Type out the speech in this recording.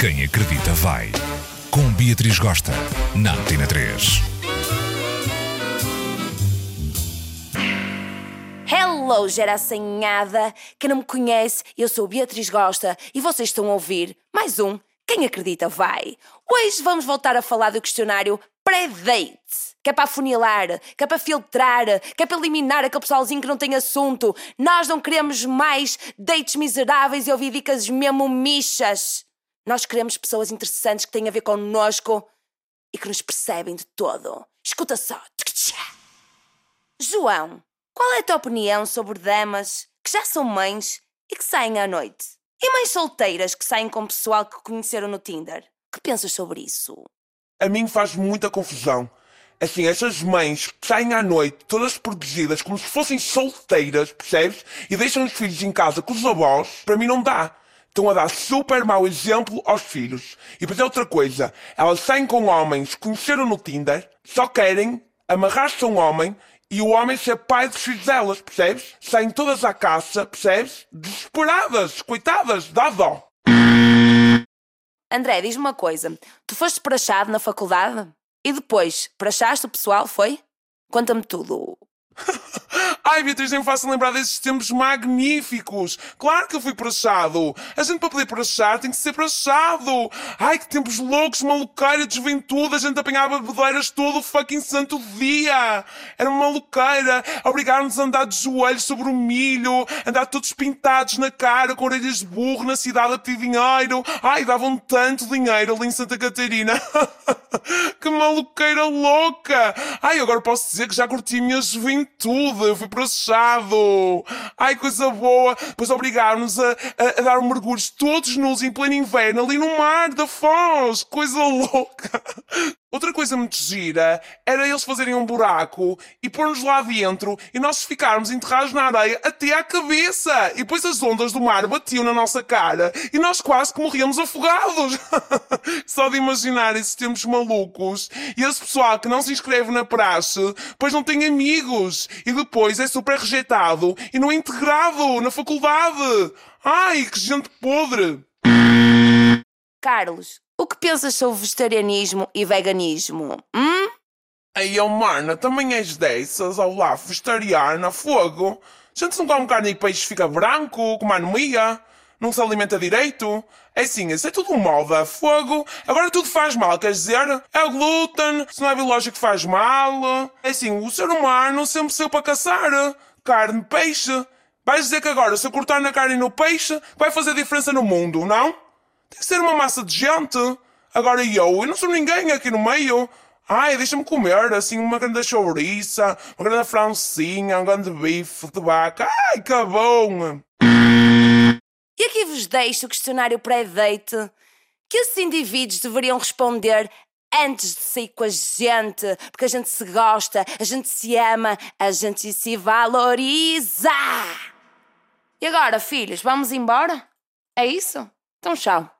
Quem acredita vai. Com Beatriz Gosta, na Antena 3. Hello, geraçanhada! Quem não me conhece, eu sou Beatriz Gosta e vocês estão a ouvir mais um Quem Acredita Vai. Hoje vamos voltar a falar do questionário pré-date. Que é para afunilar, que é para filtrar, que é para eliminar aquele pessoalzinho que não tem assunto. Nós não queremos mais dates miseráveis e ouvir dicas mesmo michas. Nós queremos pessoas interessantes que têm a ver connosco e que nos percebem de todo. Escuta só. João, qual é a tua opinião sobre damas que já são mães e que saem à noite? E mães solteiras que saem com pessoal que conheceram no Tinder? Que pensas sobre isso? A mim faz muita confusão. Assim, essas mães que saem à noite, todas protegidas, como se fossem solteiras, percebes? E deixam os filhos em casa com os avós, para mim não dá estão a dar super mau exemplo aos filhos. E depois é outra coisa, elas saem com homens que conheceram no Tinder, só querem amarrar-se a um homem e o homem ser pai dos filhos delas, percebes? Saem todas à caça, percebes? Desesperadas, coitadas, dá dó. André, diz-me uma coisa. Tu foste prachado na faculdade? E depois, prachaste o pessoal, foi? Conta-me tudo. Ai, Beatriz, nem me faço lembrar desses tempos magníficos. Claro que eu fui prachado. A gente para poder prachar tem que ser prachado. Ai, que tempos loucos, maluqueira de juventude. A gente apanhava bedeiras todo o fucking santo dia. Era uma maluqueira. Obrigaram-nos a andar de joelhos sobre o milho, andar todos pintados na cara, com orelhas de burro, na cidade a pedir dinheiro. Ai, davam tanto dinheiro ali em Santa Catarina. que maluqueira louca. Ai, agora posso dizer que já curti a minha juventude. Eu fui processado. Ai, coisa boa. Depois obrigaram-nos a, a, a, dar mergulhos todos nus em pleno inverno ali no mar da Foz. Coisa louca. Outra coisa muito gira era eles fazerem um buraco e pôr-nos lá dentro e nós ficarmos enterrados na areia até à cabeça. E depois as ondas do mar batiam na nossa cara e nós quase que morríamos afogados. Só de imaginar esses tempos malucos. E esse pessoal que não se inscreve na praxe, pois não tem amigos. E depois é super rejeitado e não é integrado na faculdade. Ai, que gente podre! Carlos, o que pensas sobre vegetarianismo e veganismo? Hum? Aí, oh, Marna, também és dessas, ao lá, vegetariana, fogo. Gente, não come carne e peixe fica branco, como anemia. Não se alimenta direito. É assim, isso é tudo moda, fogo. Agora tudo faz mal, quer dizer? É o glúten, se não é biológico faz mal. É assim, o ser humano sempre saiu para caçar. Carne, peixe. Vais dizer que agora, se eu cortar na carne e no peixe, vai fazer diferença no mundo, não? Tem que ser uma massa de gente. Agora eu, eu não sou ninguém aqui no meio. Ai, deixa-me comer, assim, uma grande chouriça, uma grande francinha, um grande bife de vaca. Ai, que bom! E aqui vos deixo o questionário pré-date que esses indivíduos deveriam responder antes de sair com a gente, porque a gente se gosta, a gente se ama, a gente se valoriza. E agora, filhos, vamos embora? É isso? Então, tchau.